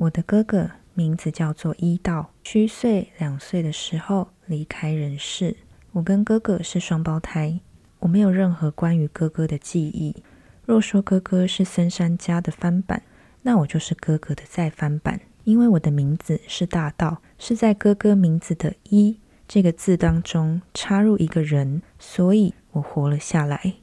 我的哥哥名字叫做一道，虚岁两岁的时候离开人世。我跟哥哥是双胞胎，我没有任何关于哥哥的记忆。若说哥哥是森山家的翻版，那我就是哥哥的再翻版。因为我的名字是大道，是在哥哥名字的一这个字当中插入一个人，所以我活了下来。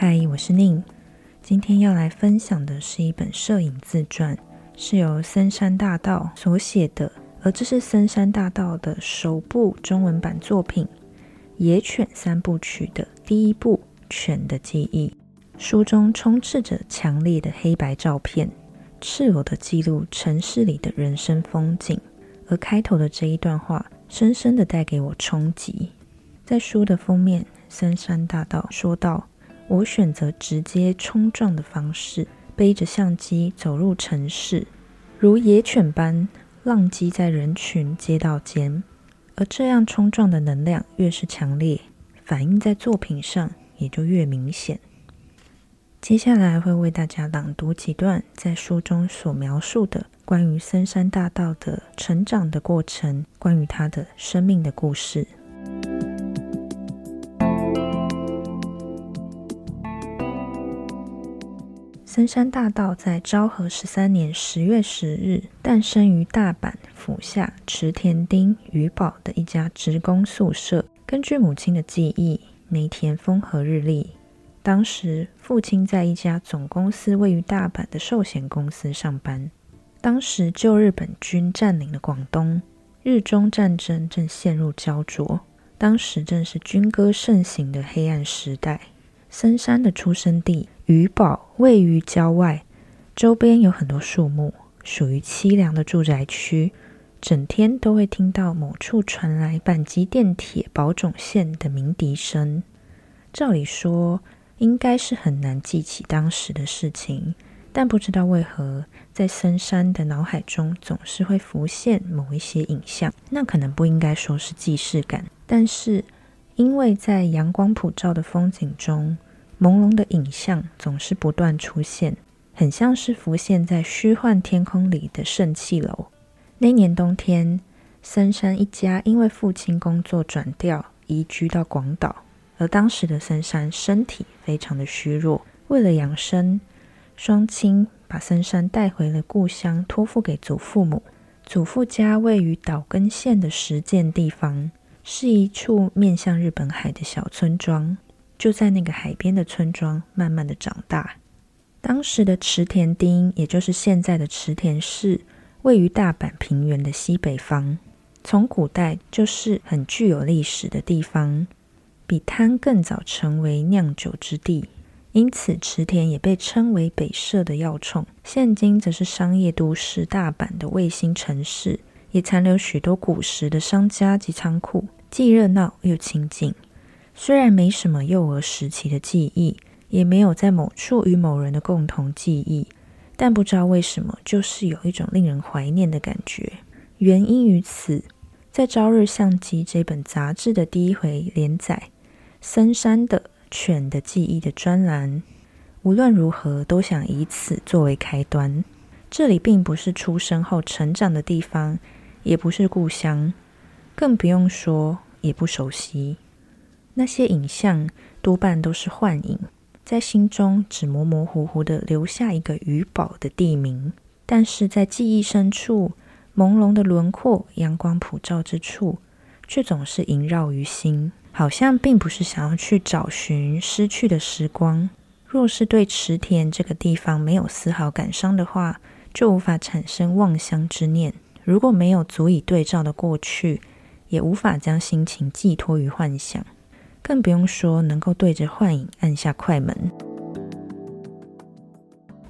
嗨，我是宁。今天要来分享的是一本摄影自传，是由森山大道所写的，而这是森山大道的首部中文版作品《野犬三部曲》的第一部《犬的记忆》。书中充斥着强烈的黑白照片，赤裸的记录城市里的人生风景。而开头的这一段话，深深的带给我冲击。在书的封面，森山大道说道。我选择直接冲撞的方式，背着相机走入城市，如野犬般浪迹在人群街道间。而这样冲撞的能量越是强烈，反映在作品上也就越明显。接下来会为大家朗读几段在书中所描述的关于森山大道的成长的过程，关于他的生命的故事。森山大道在昭和十三年十月十日诞生于大阪府下池田町鱼保的一家职工宿舍。根据母亲的记忆，那天风和日丽。当时父亲在一家总公司位于大阪的寿险公司上班。当时旧日本军占领了广东，日中战争正陷入焦灼。当时正是军歌盛行的黑暗时代。森山的出生地。鱼堡位于郊外，周边有很多树木，属于凄凉的住宅区。整天都会听到某处传来阪急电铁宝冢线的鸣笛声。照理说，应该是很难记起当时的事情，但不知道为何，在深山的脑海中总是会浮现某一些影像。那可能不应该说是既视感，但是因为在阳光普照的风景中。朦胧的影像总是不断出现，很像是浮现在虚幻天空里的圣器楼。那年冬天，森山一家因为父亲工作转调，移居到广岛。而当时的森山身体非常的虚弱，为了养生，双亲把森山带回了故乡，托付给祖父母。祖父家位于岛根县的实践地方，是一处面向日本海的小村庄。就在那个海边的村庄，慢慢的长大。当时的池田町，也就是现在的池田市，位于大阪平原的西北方，从古代就是很具有历史的地方，比滩更早成为酿酒之地，因此池田也被称为北社的要冲。现今则是商业都市大阪的卫星城市，也残留许多古时的商家及仓库，既热闹又清静。虽然没什么幼儿时期的记忆，也没有在某处与某人的共同记忆，但不知道为什么，就是有一种令人怀念的感觉。原因于此，在《朝日相机》这本杂志的第一回连载，森山的犬的记忆的专栏，无论如何都想以此作为开端。这里并不是出生后成长的地方，也不是故乡，更不用说也不熟悉。那些影像多半都是幻影，在心中只模模糊糊的留下一个鱼堡的地名，但是在记忆深处，朦胧的轮廓，阳光普照之处，却总是萦绕于心，好像并不是想要去找寻失去的时光。若是对池田这个地方没有丝毫感伤的话，就无法产生望乡之念；如果没有足以对照的过去，也无法将心情寄托于幻想。更不用说能够对着幻影按下快门。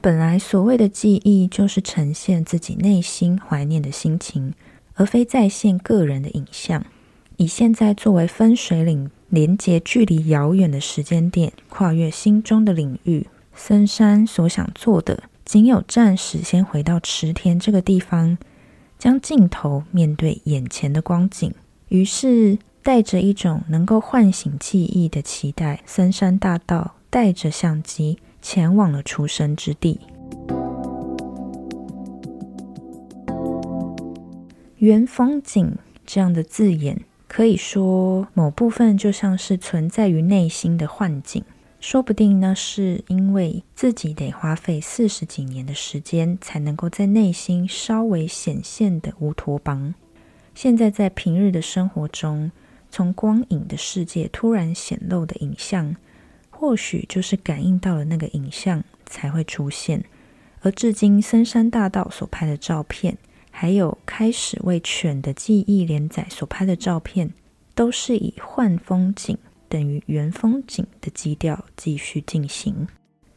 本来所谓的记忆，就是呈现自己内心怀念的心情，而非再现个人的影像。以现在作为分水岭，连接距离遥远的时间点，跨越心中的领域。森山所想做的，仅有暂时先回到池田这个地方，将镜头面对眼前的光景。于是。带着一种能够唤醒记忆的期待，森山大道带着相机前往了出生之地。原风景这样的字眼，可以说某部分就像是存在于内心的幻境。说不定呢，是因为自己得花费四十几年的时间，才能够在内心稍微显现的乌托邦。现在在平日的生活中，从光影的世界突然显露的影像，或许就是感应到了那个影像才会出现。而至今森山大道所拍的照片，还有开始为犬的记忆连载所拍的照片，都是以幻风景。等于原风景的基调继续进行，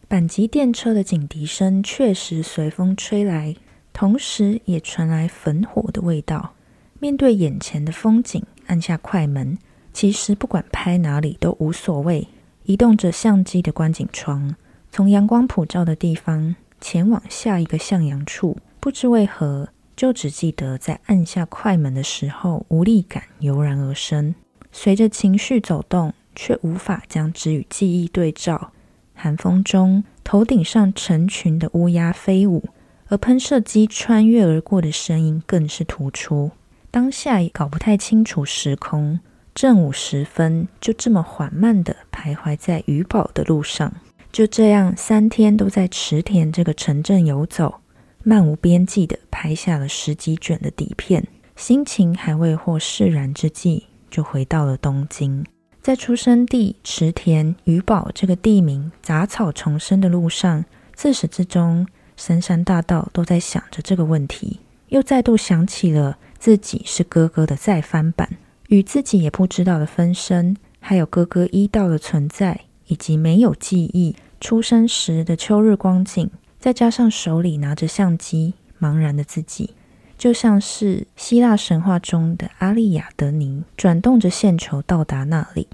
阪急电车的警笛声确实随风吹来，同时也传来焚火的味道。面对眼前的风景，按下快门，其实不管拍哪里都无所谓。移动着相机的观景窗，从阳光普照的地方前往下一个向阳处，不知为何，就只记得在按下快门的时候，无力感油然而生，随着情绪走动。却无法将之与记忆对照。寒风中，头顶上成群的乌鸦飞舞，而喷射机穿越而过的声音更是突出。当下也搞不太清楚时空。正午时分，就这么缓慢地徘徊在鱼堡的路上。就这样，三天都在池田这个城镇游走，漫无边际地拍下了十几卷的底片。心情还未获释然之际，就回到了东京。在出生地池田鱼堡这个地名杂草丛生的路上，自始至终，深山大道都在想着这个问题，又再度想起了自己是哥哥的再翻版，与自己也不知道的分身，还有哥哥一道的存在，以及没有记忆出生时的秋日光景，再加上手里拿着相机茫然的自己。就像是希腊神话中的阿利亚德尼转动着线球到达那里，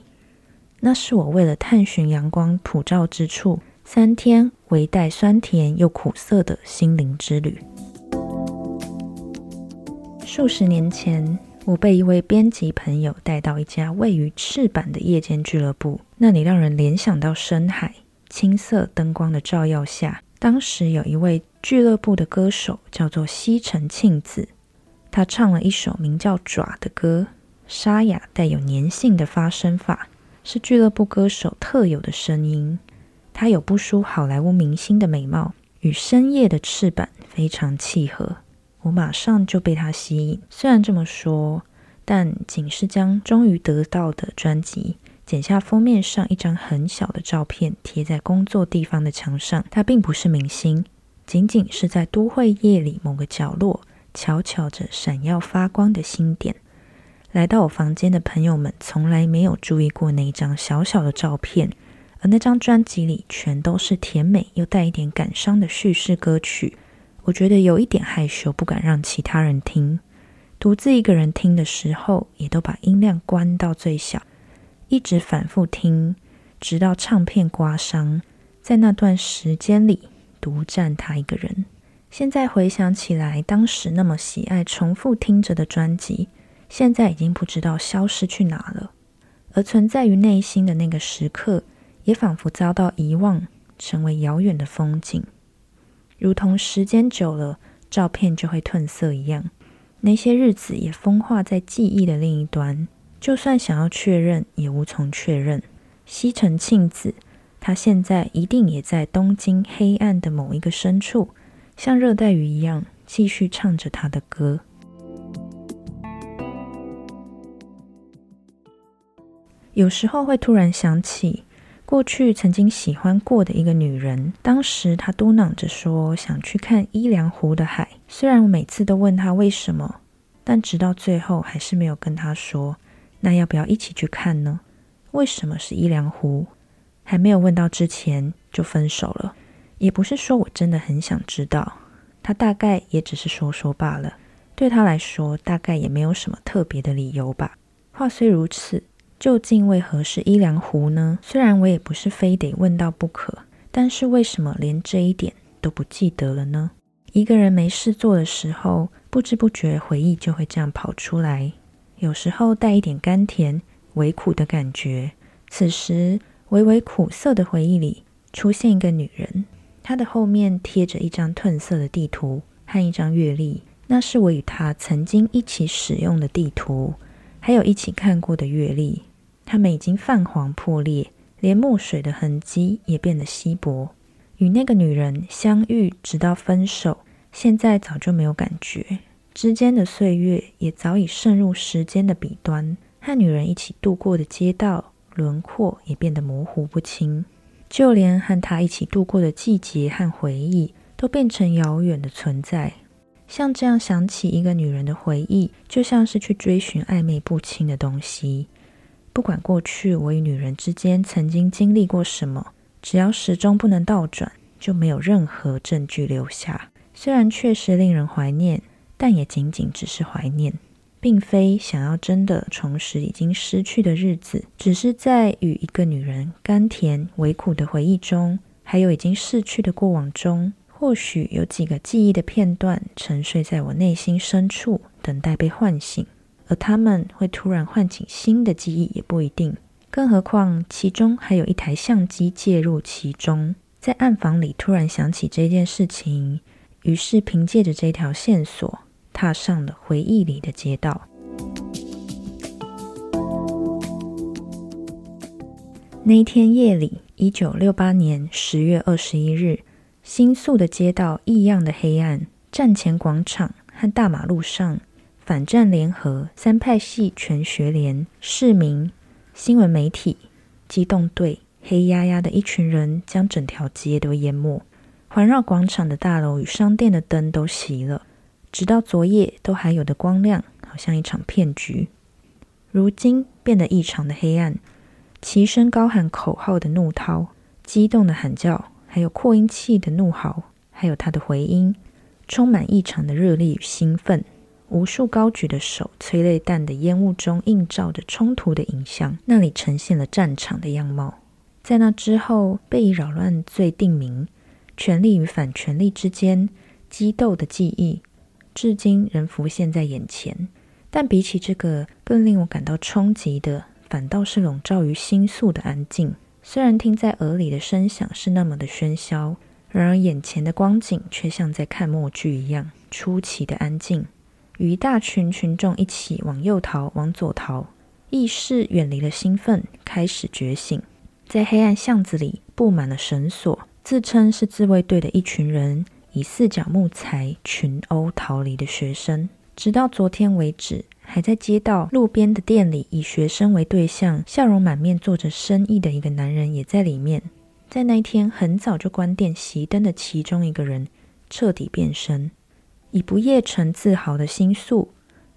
那是我为了探寻阳光普照之处，三天微带酸甜又苦涩的心灵之旅。数十年前，我被一位编辑朋友带到一家位于赤坂的夜间俱乐部，那里让人联想到深海。青色灯光的照耀下，当时有一位。俱乐部的歌手叫做西城庆子，他唱了一首名叫《爪》的歌，沙哑带有粘性的发声法是俱乐部歌手特有的声音。他有不输好莱坞明星的美貌，与深夜的翅膀非常契合。我马上就被他吸引。虽然这么说，但仅是将终于得到的专辑剪下封面上一张很小的照片贴在工作地方的墙上，他并不是明星。仅仅是在都会夜里某个角落，悄悄着闪耀发光的星点。来到我房间的朋友们从来没有注意过那一张小小的照片，而那张专辑里全都是甜美又带一点感伤的叙事歌曲。我觉得有一点害羞，不敢让其他人听。独自一个人听的时候，也都把音量关到最小，一直反复听，直到唱片刮伤。在那段时间里。独占他一个人。现在回想起来，当时那么喜爱、重复听着的专辑，现在已经不知道消失去哪了。而存在于内心的那个时刻，也仿佛遭到遗忘，成为遥远的风景，如同时间久了，照片就会褪色一样。那些日子也风化在记忆的另一端，就算想要确认，也无从确认。西城庆子。他现在一定也在东京黑暗的某一个深处，像热带鱼一样，继续唱着他的歌。有时候会突然想起过去曾经喜欢过的一个女人，当时她嘟囔着说想去看伊良湖的海。虽然我每次都问她为什么，但直到最后还是没有跟她说。那要不要一起去看呢？为什么是伊良湖？还没有问到之前就分手了，也不是说我真的很想知道，她大概也只是说说罢了。对她来说，大概也没有什么特别的理由吧。话虽如此，究竟为何是伊良湖呢？虽然我也不是非得问到不可，但是为什么连这一点都不记得了呢？一个人没事做的时候，不知不觉回忆就会这样跑出来。有时候带一点甘甜、微苦的感觉。此时，微微苦涩的回忆里出现一个女人，她的后面贴着一张褪色的地图和一张月历，那是我与她曾经一起使用的地图，还有一起看过的月历。它们已经泛黄破裂，连墨水的痕迹也变得稀薄。与那个女人相遇，直到分手，现在早就没有感觉。之间的岁月也早已渗入时间的彼端，和女人一起度过的街道轮廓也变得模糊不清，就连和她一起度过的季节和回忆都变成遥远的存在。像这样想起一个女人的回忆，就像是去追寻暧昧不清的东西。不管过去我与女人之间曾经经历过什么，只要时钟不能倒转，就没有任何证据留下。虽然确实令人怀念。但也仅仅只是怀念，并非想要真的重拾已经失去的日子，只是在与一个女人甘甜微苦的回忆中，还有已经逝去的过往中，或许有几个记忆的片段沉睡在我内心深处，等待被唤醒。而他们会突然唤起新的记忆，也不一定。更何况其中还有一台相机介入其中，在暗房里突然想起这件事情，于是凭借着这条线索。踏上了回忆里的街道。那一天夜里，一九六八年十月二十一日，新宿的街道异样的黑暗。站前广场和大马路上，反战联合、三派系全学联、市民、新闻媒体、机动队，黑压压的一群人将整条街都淹没。环绕广场的大楼与商店的灯都熄了。直到昨夜都还有的光亮，好像一场骗局，如今变得异常的黑暗。齐声高喊口号的怒涛，激动的喊叫，还有扩音器的怒嚎，还有他的回音，充满异常的热烈与兴奋。无数高举的手，催泪弹的烟雾中映照着冲突的影像，那里呈现了战场的样貌。在那之后，被以扰乱罪定名，权力与反权力之间激斗的记忆。至今仍浮现在眼前，但比起这个更令我感到冲击的，反倒是笼罩于心宿的安静。虽然听在耳里的声响是那么的喧嚣，然而眼前的光景却像在看默剧一样出奇的安静。与一大群群众一起往右逃，往左逃，意识远离了兴奋，开始觉醒。在黑暗巷子里布满了绳索，自称是自卫队的一群人。以四角木材群殴逃离的学生，直到昨天为止，还在街道路边的店里以学生为对象，笑容满面做着生意的一个男人也在里面。在那一天很早就关店熄灯的其中一个人彻底变身，以不夜城自豪的心宿，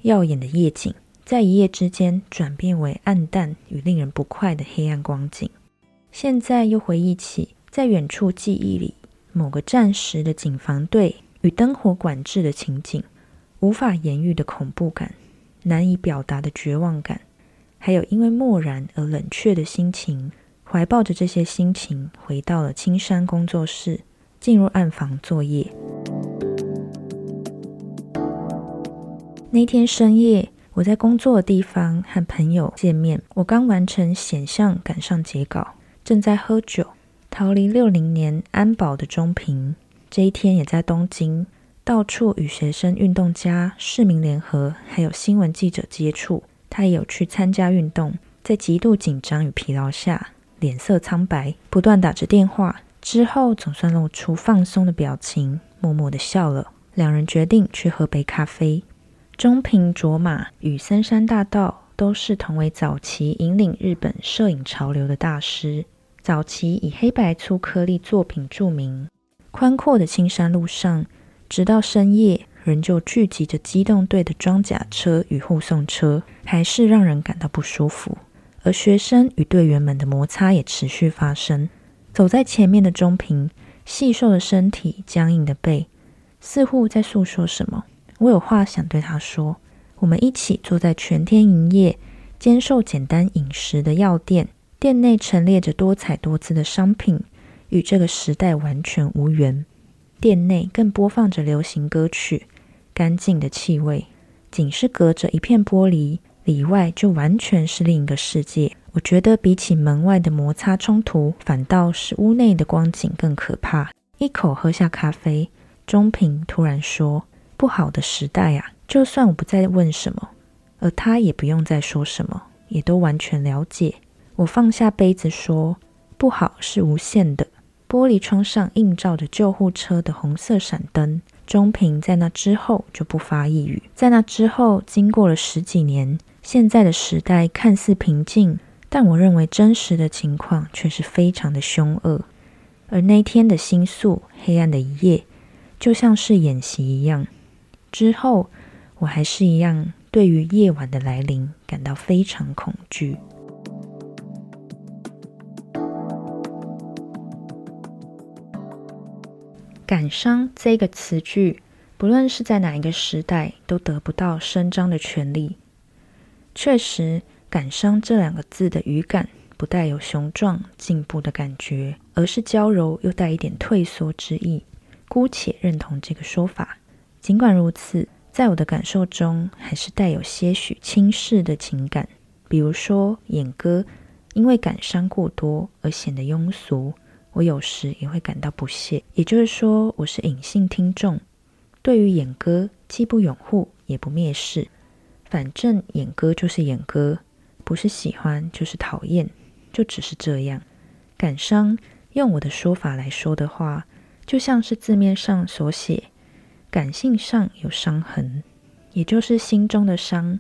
耀眼的夜景，在一夜之间转变为暗淡与令人不快的黑暗光景。现在又回忆起，在远处记忆里。某个战时的警防队与灯火管制的情景，无法言喻的恐怖感，难以表达的绝望感，还有因为漠然而冷却的心情，怀抱着这些心情，回到了青山工作室，进入暗房作业。那天深夜，我在工作的地方和朋友见面，我刚完成显像，赶上截稿，正在喝酒。逃离六零年安保的中平，这一天也在东京，到处与学生、运动家、市民联合，还有新闻记者接触。他也有去参加运动，在极度紧张与疲劳下，脸色苍白，不断打着电话。之后总算露出放松的表情，默默的笑了。两人决定去喝杯咖啡。中平卓玛与森山大道都是同为早期引领日本摄影潮流的大师。早期以黑白粗颗粒作品著名，宽阔的青山路上，直到深夜仍旧聚集着机动队的装甲车与护送车，还是让人感到不舒服。而学生与队员们的摩擦也持续发生。走在前面的中平，细瘦的身体，僵硬的背，似乎在诉说什么。我有话想对他说。我们一起坐在全天营业、兼售简单饮食的药店。店内陈列着多彩多姿的商品，与这个时代完全无缘。店内更播放着流行歌曲，干净的气味，仅是隔着一片玻璃，里外就完全是另一个世界。我觉得比起门外的摩擦冲突，反倒是屋内的光景更可怕。一口喝下咖啡，钟平突然说：“不好的时代啊！就算我不再问什么，而他也不用再说什么，也都完全了解。”我放下杯子说：“不好是无限的。”玻璃窗上映照着救护车的红色闪灯。钟平在那之后就不发一语。在那之后，经过了十几年，现在的时代看似平静，但我认为真实的情况却是非常的凶恶。而那天的星宿，黑暗的一夜，就像是演习一样。之后，我还是一样，对于夜晚的来临感到非常恐惧。感伤这个词句，不论是在哪一个时代，都得不到伸张的权利。确实，感伤这两个字的语感不带有雄壮进步的感觉，而是娇柔又带一点退缩之意。姑且认同这个说法。尽管如此，在我的感受中，还是带有些许轻视的情感。比如说，演歌因为感伤过多而显得庸俗。我有时也会感到不屑，也就是说，我是隐性听众，对于演歌既不拥护也不蔑视，反正演歌就是演歌，不是喜欢就是讨厌，就只是这样。感伤，用我的说法来说的话，就像是字面上所写，感性上有伤痕，也就是心中的伤。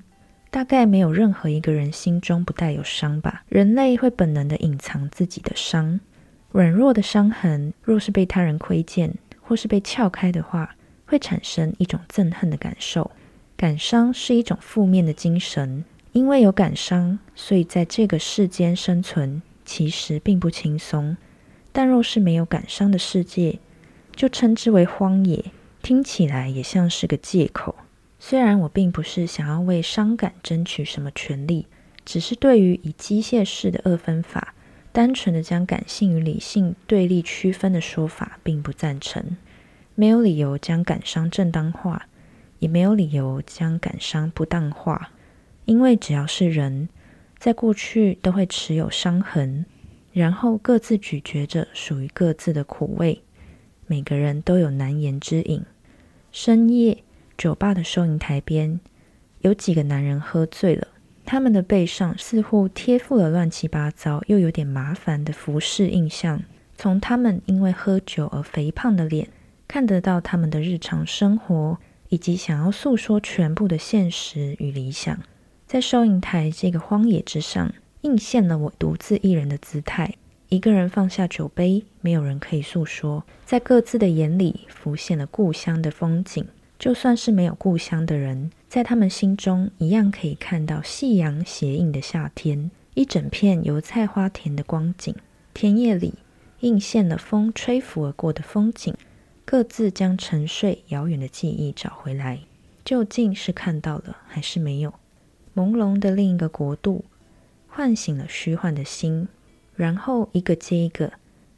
大概没有任何一个人心中不带有伤吧？人类会本能的隐藏自己的伤。软弱的伤痕，若是被他人窥见，或是被撬开的话，会产生一种憎恨的感受。感伤是一种负面的精神，因为有感伤，所以在这个世间生存其实并不轻松。但若是没有感伤的世界，就称之为荒野，听起来也像是个借口。虽然我并不是想要为伤感争取什么权利，只是对于以机械式的二分法。单纯的将感性与理性对立区分的说法，并不赞成。没有理由将感伤正当化，也没有理由将感伤不当化。因为只要是人，在过去都会持有伤痕，然后各自咀嚼着属于各自的苦味。每个人都有难言之隐。深夜，酒吧的收银台边，有几个男人喝醉了。他们的背上似乎贴附了乱七八糟又有点麻烦的服饰印象。从他们因为喝酒而肥胖的脸，看得到他们的日常生活以及想要诉说全部的现实与理想。在收银台这个荒野之上，映现了我独自一人的姿态。一个人放下酒杯，没有人可以诉说，在各自的眼里浮现了故乡的风景。就算是没有故乡的人，在他们心中一样可以看到夕阳斜映的夏天，一整片油菜花田的光景。田野里映现了风吹拂而过的风景，各自将沉睡遥远的记忆找回来。究竟是看到了还是没有？朦胧的另一个国度，唤醒了虚幻的心，然后一个接一个，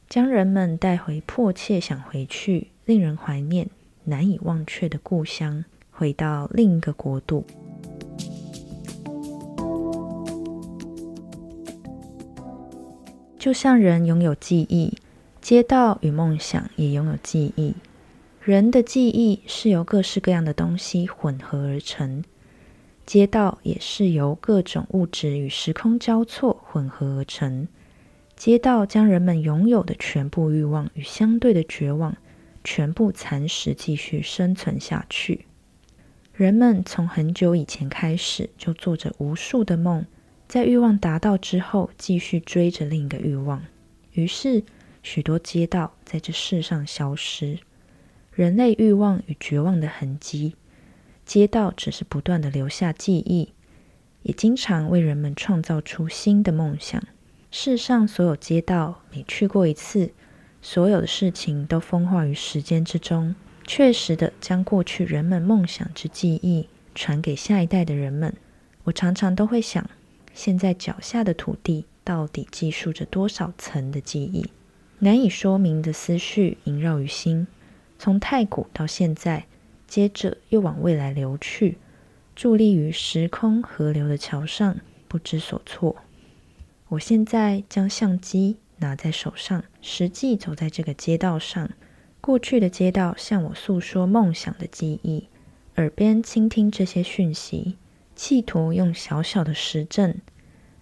将人们带回迫切想回去、令人怀念。难以忘却的故乡，回到另一个国度，就像人拥有记忆，街道与梦想也拥有记忆。人的记忆是由各式各样的东西混合而成，街道也是由各种物质与时空交错混合而成。街道将人们拥有的全部欲望与相对的绝望。全部蚕食，继续生存下去。人们从很久以前开始就做着无数的梦，在欲望达到之后，继续追着另一个欲望。于是，许多街道在这世上消失。人类欲望与绝望的痕迹，街道只是不断的留下记忆，也经常为人们创造出新的梦想。世上所有街道，每去过一次。所有的事情都风化于时间之中，确实的将过去人们梦想之记忆传给下一代的人们。我常常都会想，现在脚下的土地到底记述着多少层的记忆？难以说明的思绪萦绕于心，从太古到现在，接着又往未来流去，伫立于时空河流的桥上，不知所措。我现在将相机拿在手上，实际走在这个街道上。过去的街道向我诉说梦想的记忆，耳边倾听这些讯息，企图用小小的时阵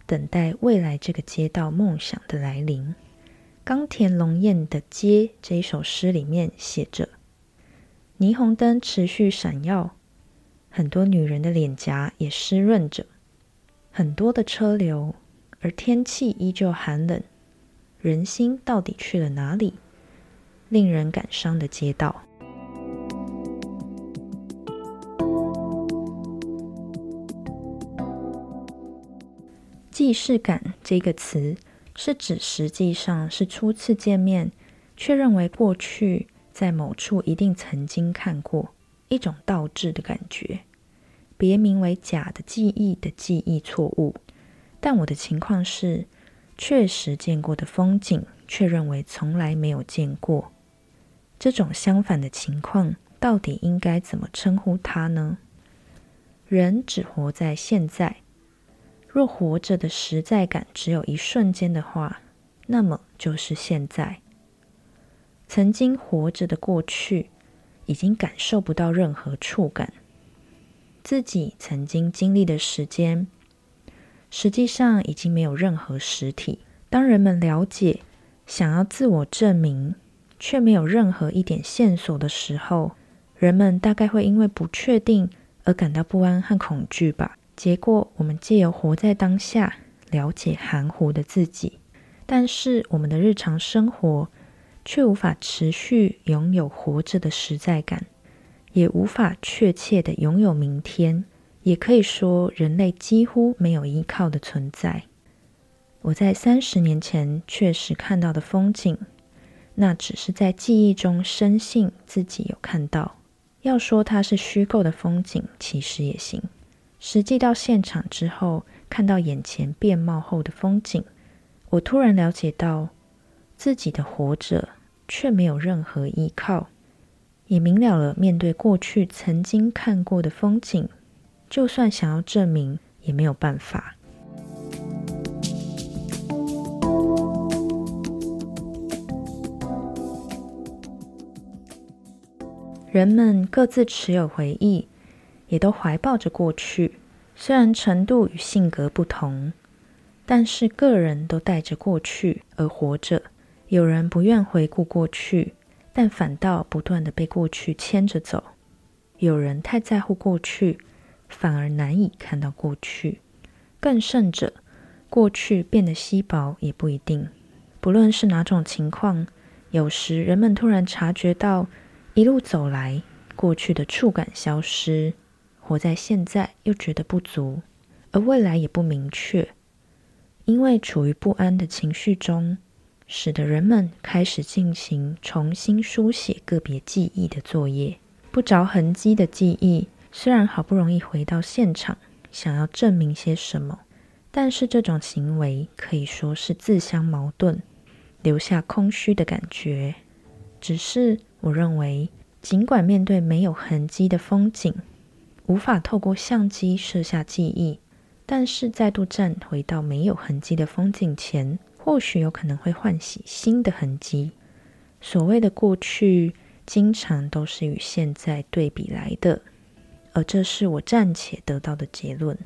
等待未来这个街道梦想的来临。冈田龙彦的《街》这一首诗里面写着：“霓虹灯持续闪耀，很多女人的脸颊也湿润着，很多的车流，而天气依旧寒冷。人心到底去了哪里？”令人感伤的街道。既视感这个词是指实际上是初次见面，却认为过去在某处一定曾经看过一种倒置的感觉，别名为假的记忆的记忆错误。但我的情况是，确实见过的风景，却认为从来没有见过。这种相反的情况，到底应该怎么称呼它呢？人只活在现在，若活着的实在感只有一瞬间的话，那么就是现在。曾经活着的过去，已经感受不到任何触感。自己曾经经历的时间，实际上已经没有任何实体。当人们了解，想要自我证明。却没有任何一点线索的时候，人们大概会因为不确定而感到不安和恐惧吧。结果，我们借由活在当下，了解含糊的自己，但是我们的日常生活却无法持续拥有活着的实在感，也无法确切的拥有明天。也可以说，人类几乎没有依靠的存在。我在三十年前确实看到的风景。那只是在记忆中深信自己有看到。要说它是虚构的风景，其实也行。实际到现场之后，看到眼前变貌后的风景，我突然了解到自己的活着却没有任何依靠，也明了了面对过去曾经看过的风景，就算想要证明，也没有办法。人们各自持有回忆，也都怀抱着过去。虽然程度与性格不同，但是个人都带着过去而活着。有人不愿回顾过去，但反倒不断的被过去牵着走；有人太在乎过去，反而难以看到过去。更甚者，过去变得稀薄也不一定。不论是哪种情况，有时人们突然察觉到。一路走来，过去的触感消失，活在现在又觉得不足，而未来也不明确，因为处于不安的情绪中，使得人们开始进行重新书写个别记忆的作业。不着痕迹的记忆，虽然好不容易回到现场，想要证明些什么，但是这种行为可以说是自相矛盾，留下空虚的感觉。只是。我认为，尽管面对没有痕迹的风景，无法透过相机摄下记忆，但是再度站回到没有痕迹的风景前，或许有可能会唤起新的痕迹。所谓的过去，经常都是与现在对比来的，而这是我暂且得到的结论。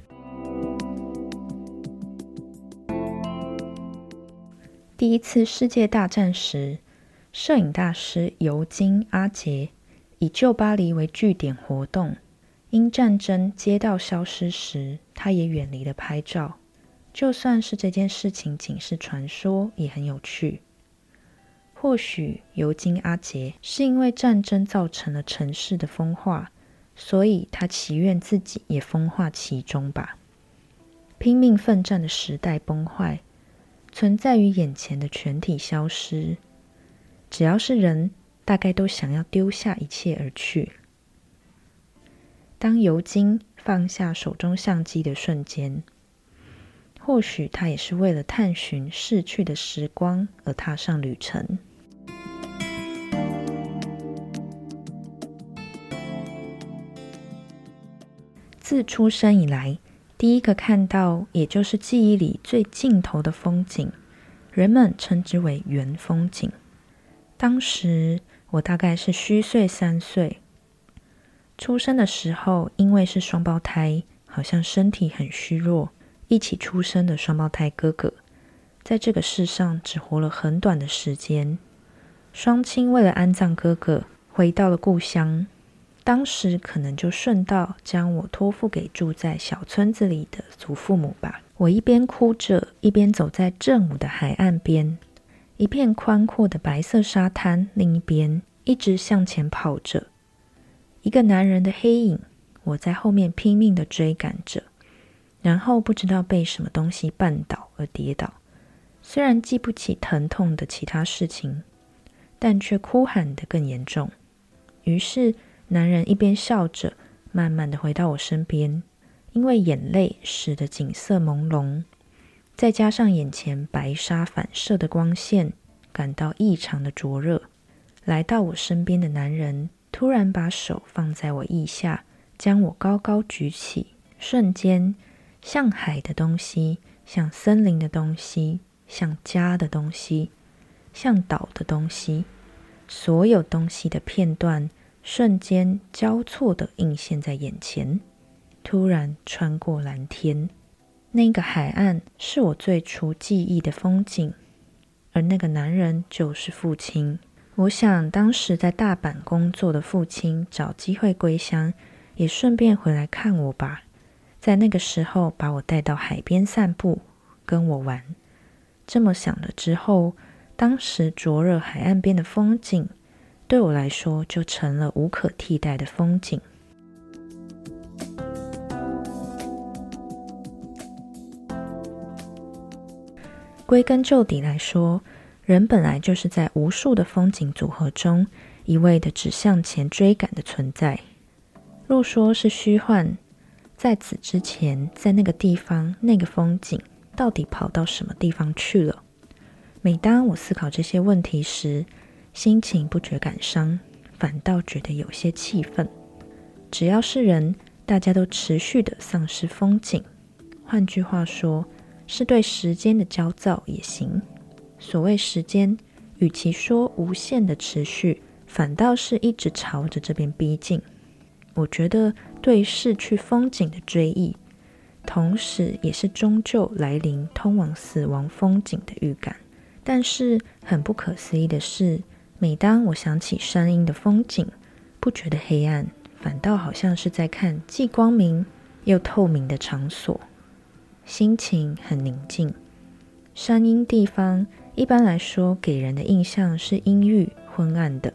第一次世界大战时。摄影大师尤金阿杰以旧巴黎为据点活动，因战争街道消失时，他也远离了拍照。就算是这件事情仅是传说，也很有趣。或许尤金阿杰是因为战争造成了城市的风化，所以他祈愿自己也风化其中吧。拼命奋战的时代崩坏，存在于眼前的全体消失。只要是人，大概都想要丢下一切而去。当尤金放下手中相机的瞬间，或许他也是为了探寻逝去的时光而踏上旅程。自出生以来，第一个看到，也就是记忆里最尽头的风景，人们称之为原风景。当时我大概是虚岁三岁，出生的时候，因为是双胞胎，好像身体很虚弱。一起出生的双胞胎哥哥，在这个世上只活了很短的时间。双亲为了安葬哥哥，回到了故乡。当时可能就顺道将我托付给住在小村子里的祖父母吧。我一边哭着，一边走在正午的海岸边，一片宽阔的白色沙滩。另一边一直向前跑着一个男人的黑影，我在后面拼命的追赶着。然后不知道被什么东西绊倒而跌倒，虽然记不起疼痛的其他事情，但却哭喊得更严重。于是男人一边笑着，慢慢的回到我身边，因为眼泪使得景色朦胧，再加上眼前白沙反射的光线，感到异常的灼热。来到我身边的男人突然把手放在我腋下，将我高高举起，瞬间。像海的东西，像森林的东西，像家的东西，像岛的东西，所有东西的片段瞬间交错的映现在眼前，突然穿过蓝天。那个海岸是我最初记忆的风景，而那个男人就是父亲。我想，当时在大阪工作的父亲找机会归乡，也顺便回来看我吧。在那个时候，把我带到海边散步，跟我玩。这么想了之后，当时灼热海岸边的风景，对我来说就成了无可替代的风景。归根究底来说，人本来就是在无数的风景组合中，一味的只向前追赶的存在。若说是虚幻，在此之前，在那个地方，那个风景到底跑到什么地方去了？每当我思考这些问题时，心情不觉感伤，反倒觉得有些气愤。只要是人，大家都持续的丧失风景。换句话说，是对时间的焦躁也行。所谓时间，与其说无限的持续，反倒是一直朝着这边逼近。我觉得。对逝去风景的追忆，同时也是终究来临、通往死亡风景的预感。但是很不可思议的是，每当我想起山阴的风景，不觉得黑暗，反倒好像是在看既光明又透明的场所，心情很宁静。山阴地方一般来说给人的印象是阴郁昏暗的，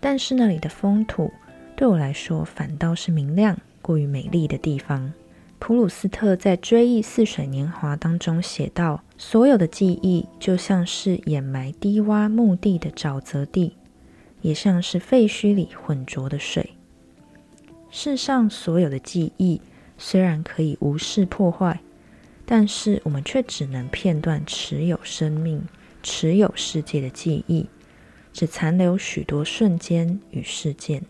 但是那里的风土对我来说反倒是明亮。过于美丽的地方，普鲁斯特在《追忆似水年华》当中写道：“所有的记忆就像是掩埋低洼墓地的沼泽地，也像是废墟里浑浊的水。世上所有的记忆虽然可以无视破坏，但是我们却只能片段持有生命、持有世界的记忆，只残留许多瞬间与事件。”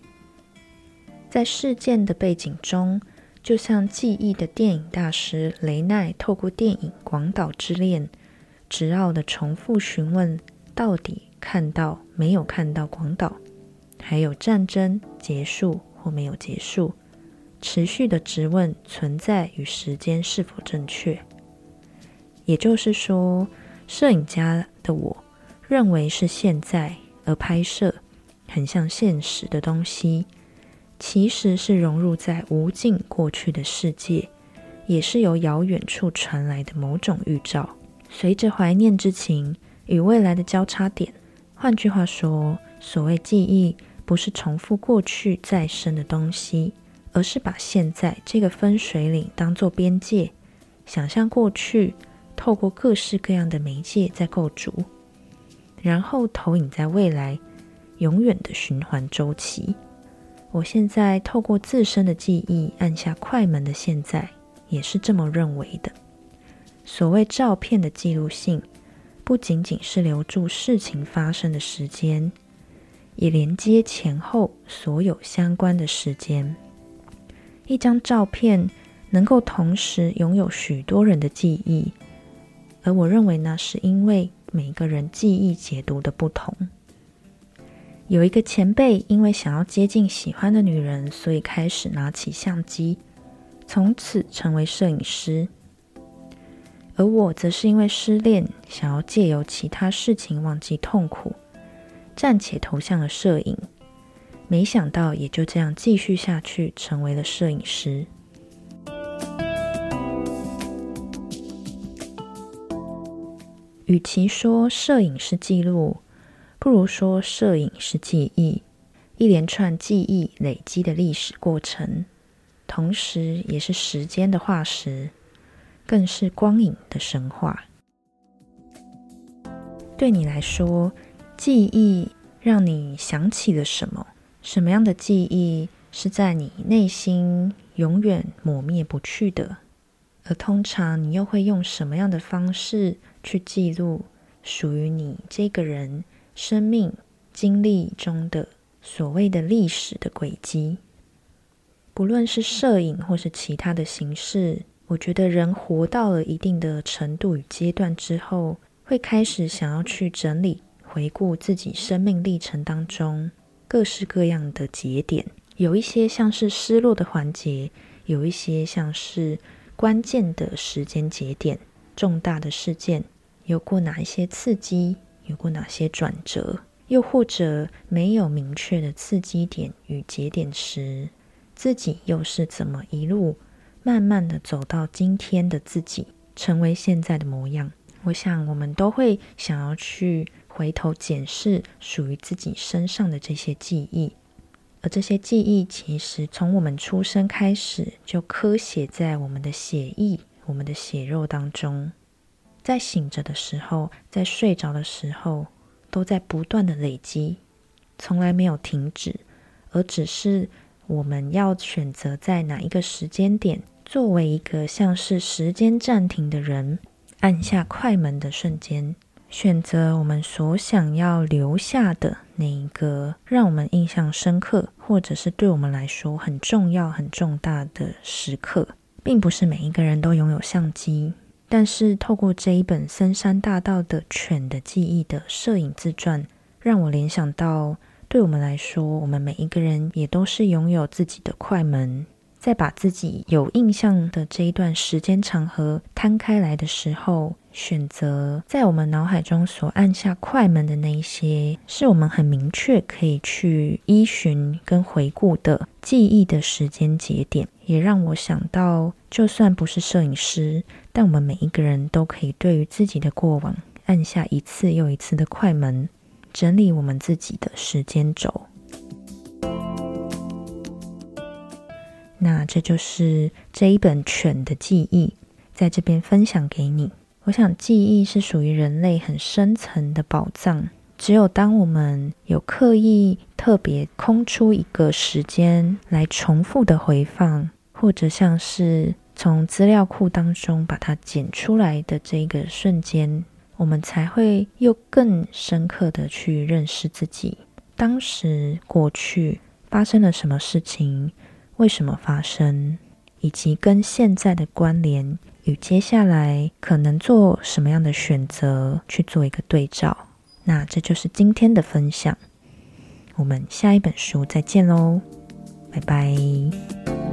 在事件的背景中，就像记忆的电影大师雷奈透过电影《广岛之恋》，执拗的重复询问：到底看到没有看到广岛？还有战争结束或没有结束？持续的质问存在与时间是否正确？也就是说，摄影家的我认为是现在，而拍摄很像现实的东西。其实是融入在无尽过去的世界，也是由遥远处传来的某种预兆。随着怀念之情与未来的交叉点，换句话说，所谓记忆不是重复过去再生的东西，而是把现在这个分水岭当作边界，想象过去透过各式各样的媒介在构筑，然后投影在未来永远的循环周期。我现在透过自身的记忆按下快门的现在，也是这么认为的。所谓照片的记录性，不仅仅是留住事情发生的时间，也连接前后所有相关的时间。一张照片能够同时拥有许多人的记忆，而我认为呢，是因为每个人记忆解读的不同。有一个前辈因为想要接近喜欢的女人，所以开始拿起相机，从此成为摄影师。而我则是因为失恋，想要借由其他事情忘记痛苦，暂且投向了摄影。没想到也就这样继续下去，成为了摄影师。与其说摄影是记录，不如说摄影是记忆，一连串记忆累积的历史过程，同时也是时间的化石，更是光影的神话。对你来说，记忆让你想起了什么？什么样的记忆是在你内心永远抹灭不去的？而通常你又会用什么样的方式去记录属于你这个人生命经历中的所谓的历史的轨迹？不论是摄影或是其他的形式，我觉得人活到了一定的程度与阶段之后，会开始想要去整理、回顾自己生命历程当中。各式各样的节点，有一些像是失落的环节，有一些像是关键的时间节点、重大的事件，有过哪一些刺激，有过哪些转折，又或者没有明确的刺激点与节点时，自己又是怎么一路慢慢的走到今天的自己，成为现在的模样？我想，我们都会想要去。回头检视属于自己身上的这些记忆，而这些记忆其实从我们出生开始就刻写在我们的血液、我们的血肉当中，在醒着的时候，在睡着的时候，都在不断的累积，从来没有停止，而只是我们要选择在哪一个时间点，作为一个像是时间暂停的人，按下快门的瞬间。选择我们所想要留下的那一个让我们印象深刻，或者是对我们来说很重要、很重大的时刻，并不是每一个人都拥有相机。但是透过这一本森山大道的犬的记忆的摄影自传，让我联想到，对我们来说，我们每一个人也都是拥有自己的快门。在把自己有印象的这一段时间长河摊开来的时候，选择在我们脑海中所按下快门的那一些，是我们很明确可以去依循跟回顾的记忆的时间节点，也让我想到，就算不是摄影师，但我们每一个人都可以对于自己的过往按下一次又一次的快门，整理我们自己的时间轴。那这就是这一本犬的记忆，在这边分享给你。我想，记忆是属于人类很深层的宝藏。只有当我们有刻意特别空出一个时间来重复的回放，或者像是从资料库当中把它剪出来的这个瞬间，我们才会又更深刻的去认识自己。当时过去发生了什么事情？为什么发生，以及跟现在的关联与接下来可能做什么样的选择去做一个对照。那这就是今天的分享，我们下一本书再见喽，拜拜。